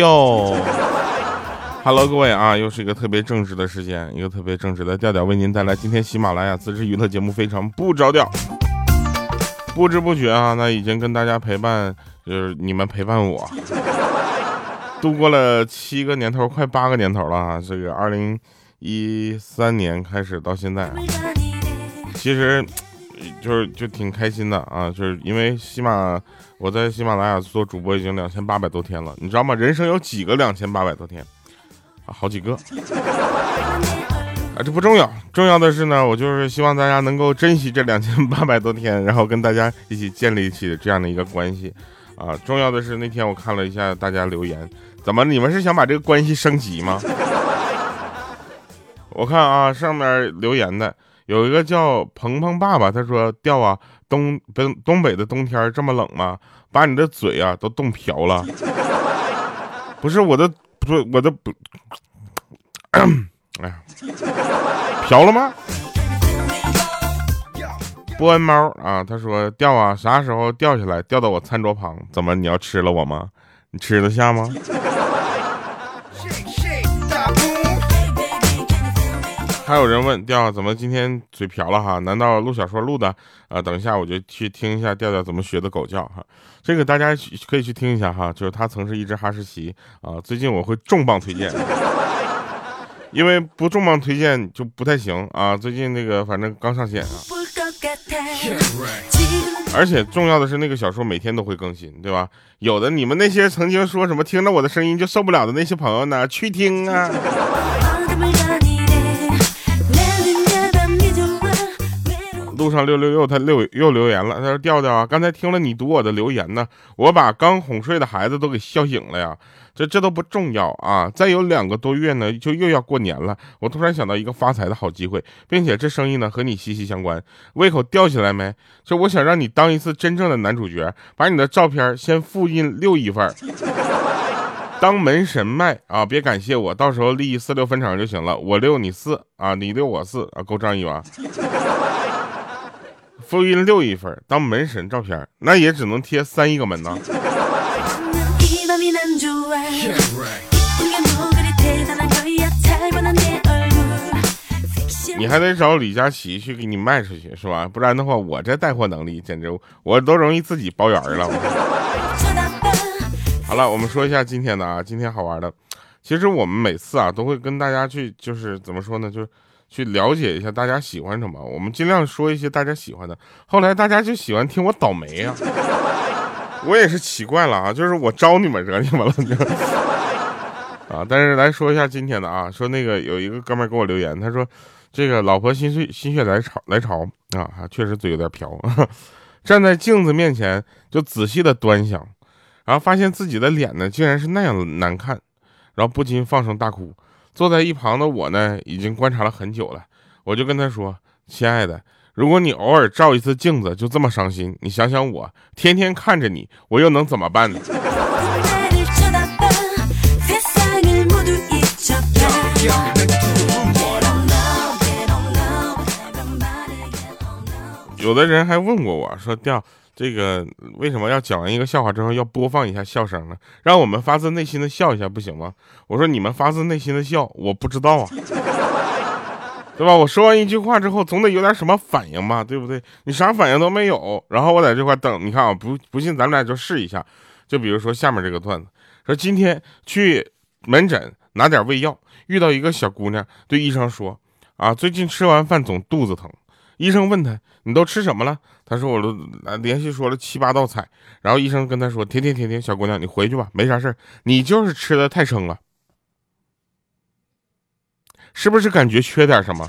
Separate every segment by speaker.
Speaker 1: 哟。Hello，各位啊，又是一个特别正直的时间，一个特别正直的调调为您带来今天喜马拉雅自制娱乐节目，非常不着调。不知不觉啊，那已经跟大家陪伴，就是你们陪伴我，度过了七个年头，快八个年头了啊。这个二零一三年开始到现在，其实就是就挺开心的啊，就是因为喜马我在喜马拉雅做主播已经两千八百多天了，你知道吗？人生有几个两千八百多天啊？好几个，啊，这不重要，重要的是呢，我就是希望大家能够珍惜这两千八百多天，然后跟大家一起建立起这样的一个关系，啊，重要的是那天我看了一下大家留言，怎么你们是想把这个关系升级吗？我看啊，上面留言的有一个叫鹏鹏爸爸，他说掉啊，东东东北的冬天这么冷吗？把你的嘴啊都冻瓢了，不是我的。不是，我的不，哎呀，瓢了吗？波恩猫啊，他说掉啊，啥时候掉下来？掉到我餐桌旁？怎么你要吃了我吗？你吃得下吗？还有人问调怎么今天嘴瓢了哈？难道录小说录的？啊，等一下我就去听一下调调怎么学的狗叫哈。这个大家可以去听一下哈，就是他曾是一只哈士奇啊。最近我会重磅推荐，因为不重磅推荐就不太行啊。最近那个反正刚上线啊，而且重要的是那个小说每天都会更新，对吧？有的你们那些曾经说什么听着我的声音就受不了的那些朋友呢，去听啊。路上六六六，他六又留言了。他说：“调调啊，刚才听了你读我的留言呢，我把刚哄睡的孩子都给笑醒了呀。这这都不重要啊，再有两个多月呢，就又要过年了。我突然想到一个发财的好机会，并且这生意呢和你息息相关。胃口吊起来没？就我想让你当一次真正的男主角，把你的照片先复印六一份，当门神卖啊！别感谢我，到时候利益四六分成就行了。我六你四啊，你六我四啊，够仗义吧？”复印六一份当门神照片，那也只能贴三亿个门呢。你还得找李佳琦去给你卖出去是吧？不然的话，我这带货能力简直我都容易自己包圆了。好了，我们说一下今天的啊，今天好玩的。其实我们每次啊都会跟大家去，就是怎么说呢，就是。去了解一下大家喜欢什么，我们尽量说一些大家喜欢的。后来大家就喜欢听我倒霉啊，我也是奇怪了啊，就是我招你们惹你们了就 啊。但是来说一下今天的啊，说那个有一个哥们给我留言，他说这个老婆心碎心血来潮来潮啊，确实嘴有点瓢，站在镜子面前就仔细的端详，然后发现自己的脸呢竟然是那样难看，然后不禁放声大哭。坐在一旁的我呢，已经观察了很久了。我就跟他说：“亲爱的，如果你偶尔照一次镜子就这么伤心，你想想我，天天看着你，我又能怎么办呢？”有的人还问过我说：“调。”这个为什么要讲完一个笑话之后要播放一下笑声呢？让我们发自内心的笑一下不行吗？我说你们发自内心的笑，我不知道啊，对吧？我说完一句话之后，总得有点什么反应吧，对不对？你啥反应都没有，然后我在这块等，你看啊，不不信咱们俩就试一下，就比如说下面这个段子，说今天去门诊拿点胃药，遇到一个小姑娘对医生说，啊，最近吃完饭总肚子疼。医生问他：“你都吃什么了？”他说：“我都连续说了七八道菜。”然后医生跟他说：“停停停停，小姑娘，你回去吧，没啥事你就是吃的太撑了，是不是感觉缺点什么？”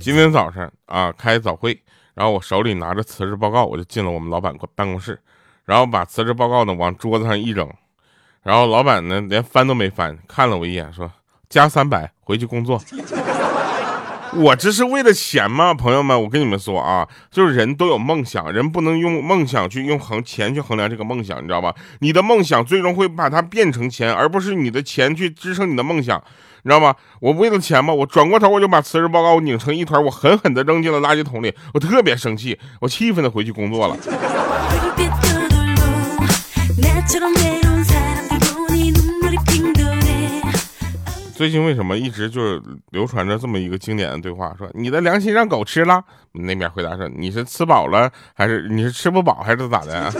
Speaker 1: 今天早上啊，开早会，然后我手里拿着辞职报告，我就进了我们老板办公室。然后把辞职报告呢往桌子上一扔，然后老板呢连翻都没翻，看了我一眼说：“加三百，回去工作。”我这是为了钱吗？朋友们，我跟你们说啊，就是人都有梦想，人不能用梦想去用衡钱去衡量这个梦想，你知道吧？你的梦想最终会把它变成钱，而不是你的钱去支撑你的梦想，你知道吗？我为了钱嘛，我转过头我就把辞职报告拧成一团，我狠狠地扔进了垃圾桶里，我特别生气，我气愤地回去工作了。最近为什么一直就是流传着这么一个经典的对话？说你的良心让狗吃了？那边回答说你是吃饱了还是你是吃不饱还是咋的？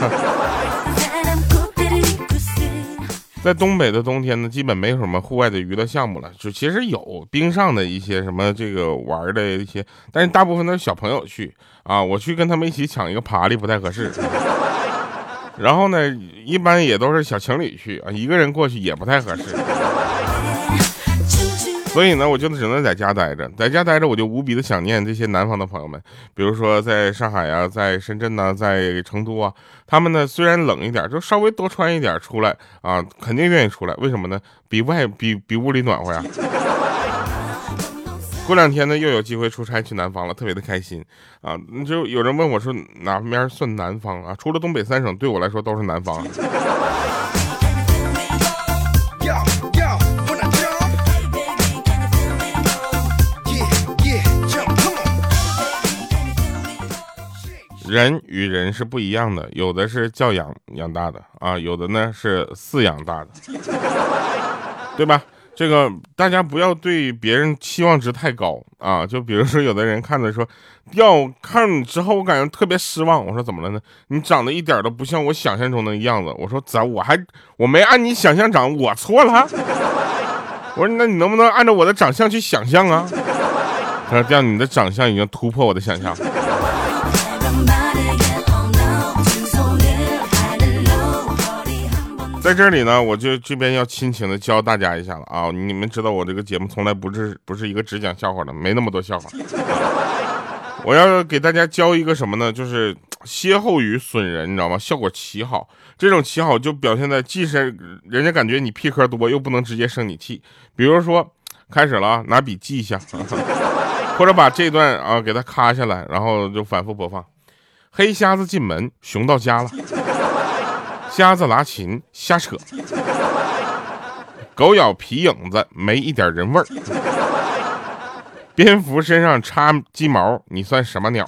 Speaker 1: 在东北的冬天呢，基本没有什么户外的娱乐项目了。就其实有冰上的一些什么这个玩的一些，但是大部分都是小朋友去啊。我去跟他们一起抢一个爬犁不太合适。然后呢，一般也都是小情侣去啊，一个人过去也不太合适。所以呢，我就只能在家待着，在家待着，我就无比的想念这些南方的朋友们，比如说在上海啊，在深圳呐，在成都啊，他们呢虽然冷一点，就稍微多穿一点出来啊，肯定愿意出来。为什么呢？比外比比屋里暖和呀。过两天呢，又有机会出差去南方了，特别的开心啊！就有人问我说，哪边算南方啊？除了东北三省，对我来说都是南方。人与人是不一样的，有的是教养养大的啊，有的呢是饲养大的，对吧？这个大家不要对别人期望值太高啊。就比如说，有的人看着说，要看之后，我感觉特别失望。我说怎么了呢？你长得一点都不像我想象中的样子。我说咋？我还我没按你想象长，我错了。我说那你能不能按照我的长相去想象啊？他说这样你的长相已经突破我的想象。在这里呢，我就这边要亲情的教大家一下了啊！你们知道我这个节目从来不是不是一个只讲笑话的，没那么多笑话。我要给大家教一个什么呢？就是歇后语损人，你知道吗？效果奇好。这种奇好就表现在既是人家感觉你屁壳多，又不能直接生你气。比如说，开始了啊，拿笔记一下，或者把这段啊给它咔下来，然后就反复播放。黑瞎子进门，熊到家了。瞎子拉琴瞎扯，狗咬皮影子没一点人味儿，蝙蝠身上插鸡毛，你算什么鸟？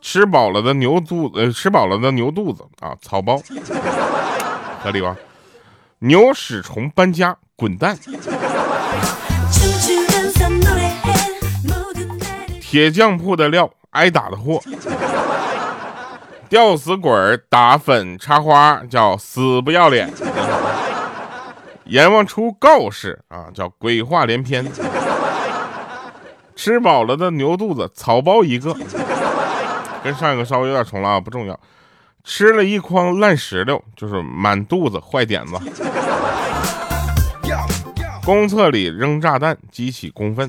Speaker 1: 吃饱了的牛肚子，吃饱了的牛肚子啊，草包，合理吧？牛屎虫搬家滚蛋，铁匠铺的料，挨打的货。吊死鬼打粉插花叫死不要脸，阎王出告示啊叫鬼话连篇。吃饱了的牛肚子草包一个，跟上一个稍微有点重了啊，不重要。吃了一筐烂石榴，就是满肚子坏点子。公厕里扔炸弹激起公愤，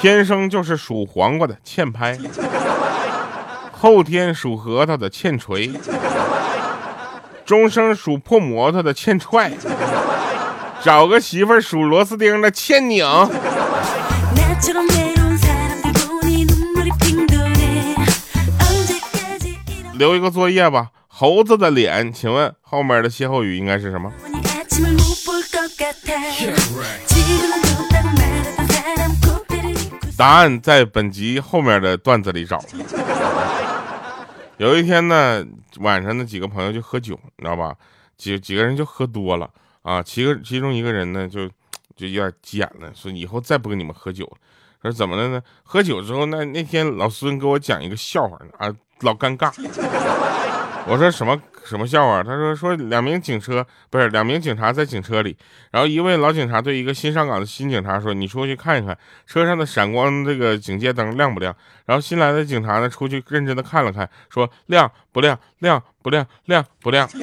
Speaker 1: 天生就是属黄瓜的欠拍。后天属核桃的欠锤，终生属破摩托的欠踹，找个媳妇儿属螺丝钉的欠拧。留一个作业吧，猴子的脸，请问后面的歇后语应该是什么？答案在本集后面的段子里找。有一天呢，晚上的几个朋友就喝酒，你知道吧？几几个人就喝多了啊。其个其中一个人呢，就就有点急眼了，说以后再不跟你们喝酒了。说怎么了呢？喝酒之后，那那天老孙给我讲一个笑话啊，老尴尬。我说什么什么笑话？他说说两名警车不是两名警察在警车里，然后一位老警察对一个新上岗的新警察说：“你出去看一看车上的闪光这个警戒灯亮不亮？”然后新来的警察呢出去认真的看了看，说：“亮不亮？亮不亮？亮不亮？”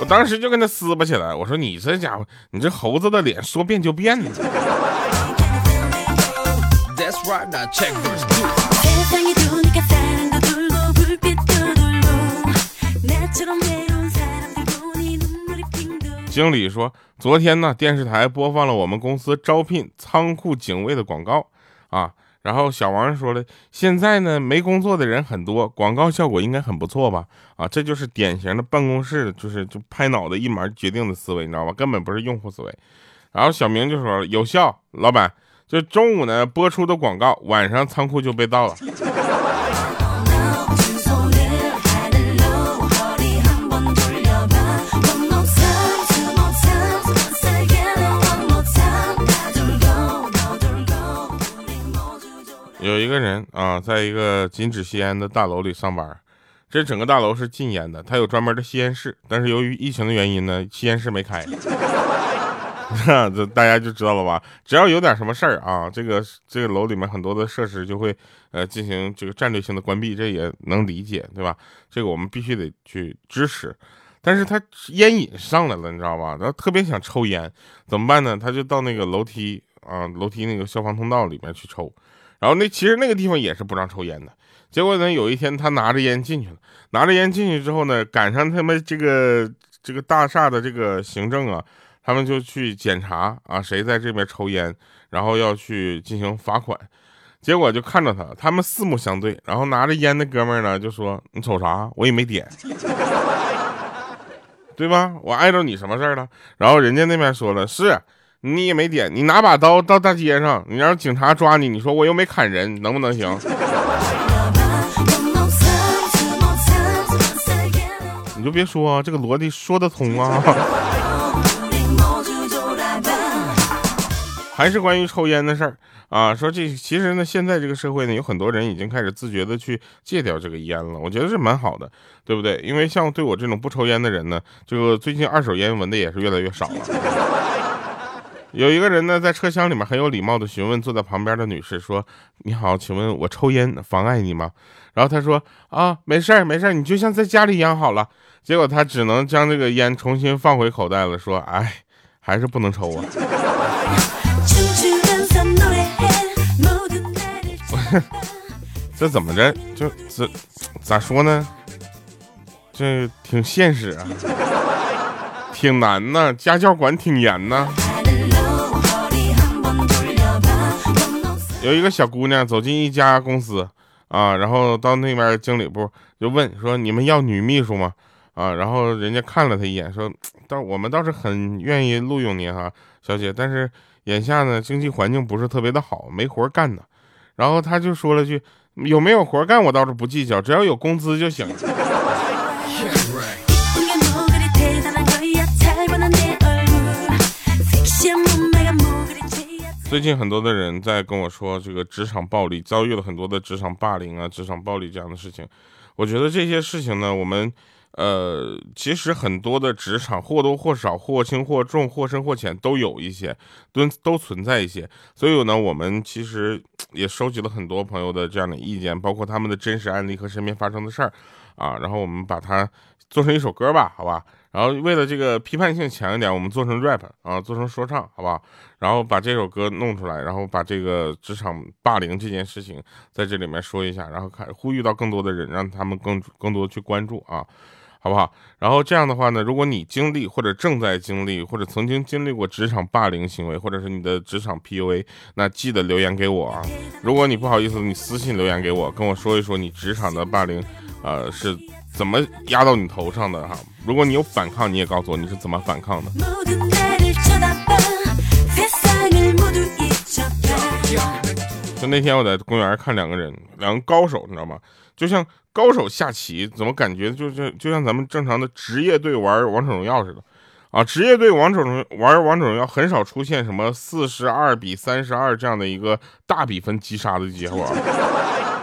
Speaker 1: 我当时就跟他撕巴起来，我说：“你这家伙，你这猴子的脸说变就变呢。”经理说，昨天呢，电视台播放了我们公司招聘仓库警卫的广告啊。然后小王说了，现在呢没工作的人很多，广告效果应该很不错吧？啊，这就是典型的办公室就是就拍脑袋一码决定的思维，你知道吧？根本不是用户思维。然后小明就说有效，老板，就中午呢播出的广告，晚上仓库就被盗了。有一个人啊，在一个禁止吸烟的大楼里上班，这整个大楼是禁烟的，他有专门的吸烟室，但是由于疫情的原因呢，吸烟室没开，这大家就知道了吧？只要有点什么事儿啊，这个这个楼里面很多的设施就会呃进行这个战略性的关闭，这也能理解，对吧？这个我们必须得去支持，但是他烟瘾上来了，你知道吧？然后特别想抽烟，怎么办呢？他就到那个楼梯啊，楼梯那个消防通道里面去抽。然后那其实那个地方也是不让抽烟的，结果呢，有一天他拿着烟进去了，拿着烟进去之后呢，赶上他们这个这个大厦的这个行政啊，他们就去检查啊，谁在这边抽烟，然后要去进行罚款，结果就看着他，他们四目相对，然后拿着烟的哥们呢就说：“你瞅啥？我也没点，对吧？我碍着你什么事儿了？”然后人家那边说了是。你也没点，你拿把刀到大街上，你让警察抓你，你说我又没砍人，能不能行？你就别说啊，这个逻辑说得通啊。还是关于抽烟的事儿啊，说这其实呢，现在这个社会呢，有很多人已经开始自觉的去戒掉这个烟了，我觉得是蛮好的，对不对？因为像对我这种不抽烟的人呢，这个最近二手烟闻的也是越来越少了。有一个人呢，在车厢里面很有礼貌的询问坐在旁边的女士说：“你好，请问我抽烟妨碍你吗？”然后他说：“啊，没事儿，没事儿，你就像在家里一样好了。”结果他只能将这个烟重新放回口袋了，说：“哎，还是不能抽啊。” 这怎么着？就这咋说呢？这挺现实啊，挺难呐，家教管挺严呐。有一个小姑娘走进一家公司，啊，然后到那边经理部就问说：“你们要女秘书吗？”啊，然后人家看了她一眼，说：“倒我们倒是很愿意录用您哈，小姐，但是眼下呢经济环境不是特别的好，没活干呢。”然后他就说了句：“有没有活干我倒是不计较，只要有工资就行。”最近很多的人在跟我说，这个职场暴力遭遇了很多的职场霸凌啊，职场暴力这样的事情。我觉得这些事情呢，我们呃，其实很多的职场或多或少、或轻或重、或深或浅都有一些，都都存在一些。所以呢，我们其实 也收集了很多朋友的这样的意见，包括他们的真实案例和身边发生的事儿啊，然后我们把它做成一首歌吧，好吧。然后为了这个批判性强一点，我们做成 rap 啊，做成说唱，好不好？然后把这首歌弄出来，然后把这个职场霸凌这件事情在这里面说一下，然后看呼吁到更多的人，让他们更更多去关注啊，好不好？然后这样的话呢，如果你经历或者正在经历或者曾经经历过职场霸凌行为，或者是你的职场 PUA，那记得留言给我啊。如果你不好意思，你私信留言给我，跟我说一说你职场的霸凌，呃是。怎么压到你头上的哈？如果你有反抗，你也告诉我你是怎么反抗的。就那天我在公园看两个人，两个高手，你知道吗？就像高手下棋，怎么感觉就是就像咱们正常的职业队玩王者荣耀似的啊？职业队王者荣玩王者荣耀很少出现什么四十二比三十二这样的一个大比分击杀的结果。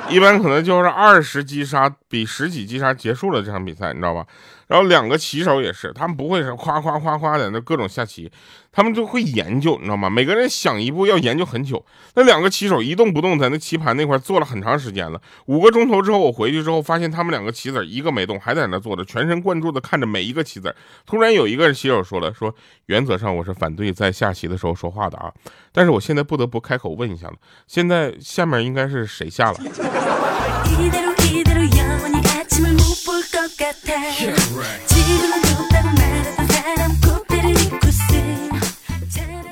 Speaker 1: 一般可能就是二十击杀比十几击杀结束了这场比赛，你知道吧？然后两个棋手也是，他们不会是夸夸夸夸在那各种下棋，他们就会研究，你知道吗？每个人想一步要研究很久。那两个棋手一动不动在那棋盘那块坐了很长时间了，五个钟头之后我回去之后发现他们两个棋子一个没动，还在那坐着，全神贯注的看着每一个棋子。突然有一个棋手说了，说原则上我是反对在下棋的时候说话的啊，但是我现在不得不开口问一下了，现在下面应该是谁下了？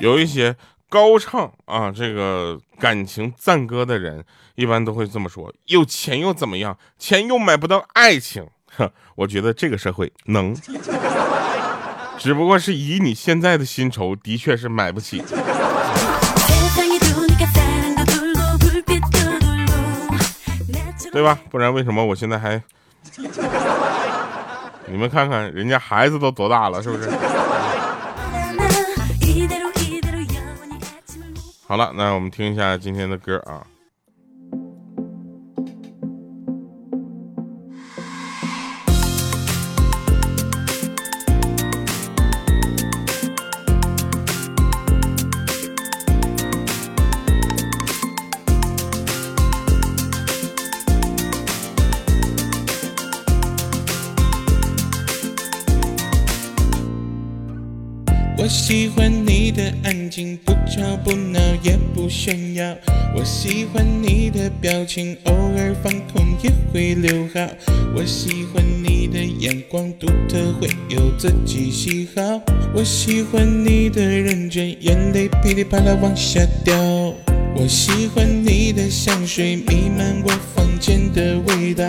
Speaker 1: 有一些高唱啊这个感情赞歌的人，一般都会这么说：有钱又怎么样？钱又买不到爱情。呵，我觉得这个社会能，只不过是以你现在的薪酬，的确是买不起。对吧？不然为什么我现在还？你们看看，人家孩子都多大了，是不是？好了，那我们听一下今天的歌啊。
Speaker 2: 炫耀。我喜欢你的表情，偶尔放空也会留好。我喜欢你的眼光独特，会有自己喜好。我喜欢你的认真，眼泪噼里啪啦往下掉。我喜欢你的香水弥漫我房间的味道。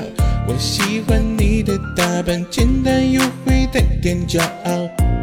Speaker 2: 我喜欢你的打扮，简单又会带点骄傲。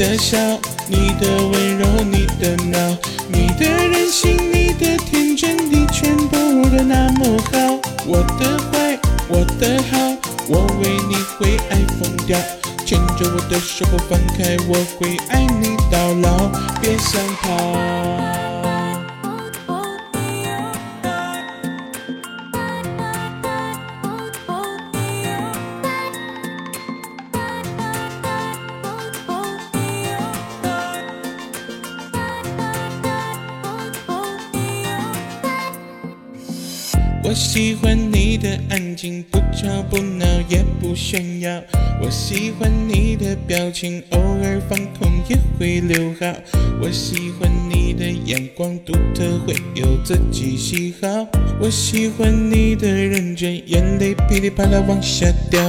Speaker 2: 的笑，你的温柔，你的闹，你的任性，你的天真，你全部都那么好。我的坏，我的好，我为你会爱疯掉。牵着我的手不放开，我会爱你到老，别想逃。我喜欢你的安静，不吵不闹也不炫耀。我喜欢你的表情，偶尔放空也会留好。我喜欢你的眼光独特，会有自己喜好。我喜欢你的认真，眼泪噼里啪啦往下掉。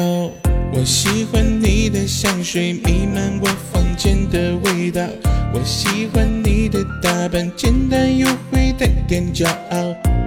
Speaker 2: 我喜欢你的香水弥漫我房间的味道。我喜欢你的打扮，简单又会带点骄傲。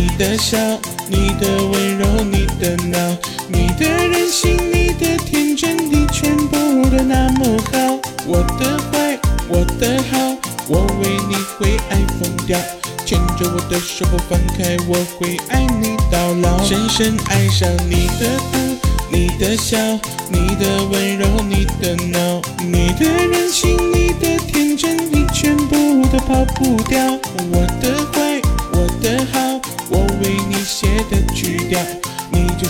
Speaker 2: 你的笑，你的温柔，你的闹，你的任性，你的天真，你全部都那么好。我的坏，我的好，我为你会爱疯掉。牵着我的手不放开，我会爱你到老。深深爱上你的哭，你的笑，你的温柔，你的闹，你的任性，你的天真，你全部都跑不掉。我